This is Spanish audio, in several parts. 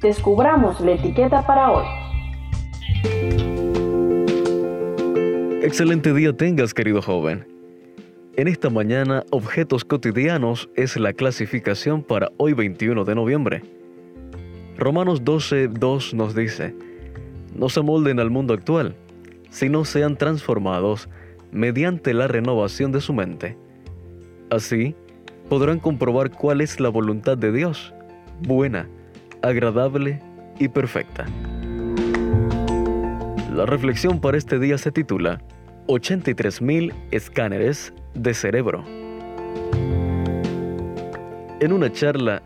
descubramos la etiqueta para hoy. Excelente día tengas, querido joven. En esta mañana, objetos cotidianos es la clasificación para hoy 21 de noviembre. Romanos 12, 2 nos dice, no se molden al mundo actual, sino sean transformados mediante la renovación de su mente. Así, podrán comprobar cuál es la voluntad de Dios, buena, agradable y perfecta. La reflexión para este día se titula 83.000 escáneres de cerebro. En una charla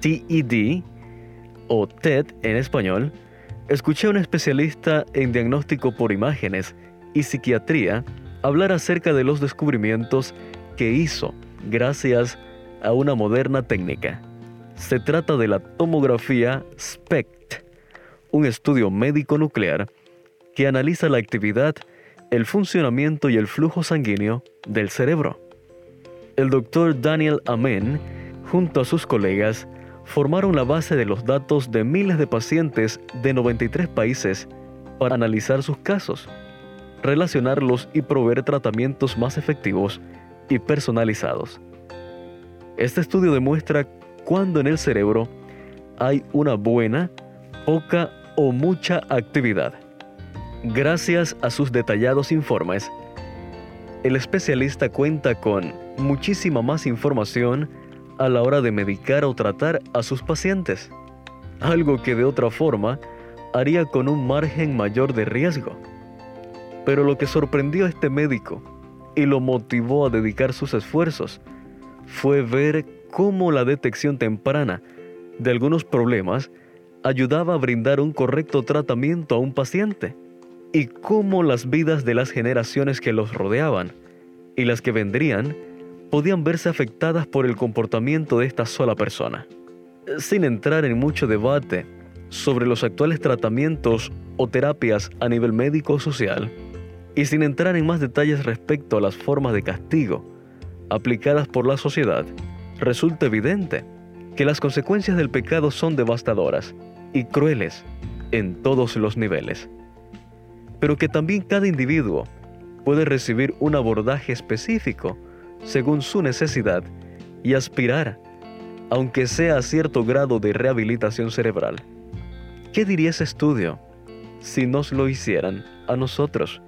TED o TED en español, escuché a un especialista en diagnóstico por imágenes y psiquiatría hablar acerca de los descubrimientos que hizo gracias a una moderna técnica. Se trata de la tomografía SPECT, un estudio médico nuclear que analiza la actividad, el funcionamiento y el flujo sanguíneo del cerebro. El doctor Daniel Amen, junto a sus colegas, formaron la base de los datos de miles de pacientes de 93 países para analizar sus casos, relacionarlos y proveer tratamientos más efectivos y personalizados. Este estudio demuestra cuándo en el cerebro hay una buena, poca o mucha actividad. Gracias a sus detallados informes, el especialista cuenta con muchísima más información a la hora de medicar o tratar a sus pacientes, algo que de otra forma haría con un margen mayor de riesgo. Pero lo que sorprendió a este médico y lo motivó a dedicar sus esfuerzos fue ver cómo la detección temprana de algunos problemas ayudaba a brindar un correcto tratamiento a un paciente y cómo las vidas de las generaciones que los rodeaban y las que vendrían podían verse afectadas por el comportamiento de esta sola persona. Sin entrar en mucho debate sobre los actuales tratamientos o terapias a nivel médico o social, y sin entrar en más detalles respecto a las formas de castigo aplicadas por la sociedad, resulta evidente que las consecuencias del pecado son devastadoras y crueles en todos los niveles pero que también cada individuo puede recibir un abordaje específico según su necesidad y aspirar, aunque sea a cierto grado de rehabilitación cerebral. ¿Qué diría ese estudio si nos lo hicieran a nosotros?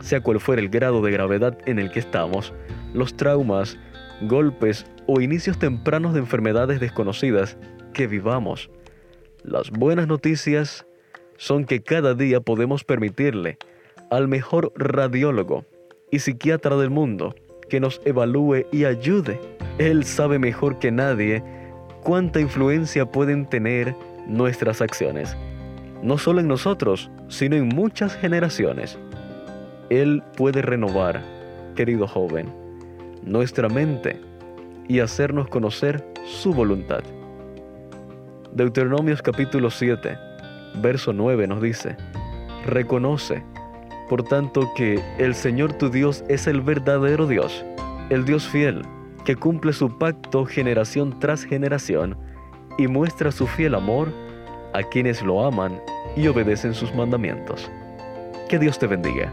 Sea cual fuera el grado de gravedad en el que estamos, los traumas, golpes o inicios tempranos de enfermedades desconocidas que vivamos, las buenas noticias son que cada día podemos permitirle al mejor radiólogo y psiquiatra del mundo que nos evalúe y ayude. Él sabe mejor que nadie cuánta influencia pueden tener nuestras acciones, no solo en nosotros, sino en muchas generaciones. Él puede renovar, querido joven, nuestra mente y hacernos conocer su voluntad. Deuteronomios capítulo 7 verso 9 nos dice, reconoce, por tanto, que el Señor tu Dios es el verdadero Dios, el Dios fiel, que cumple su pacto generación tras generación y muestra su fiel amor a quienes lo aman y obedecen sus mandamientos. Que Dios te bendiga.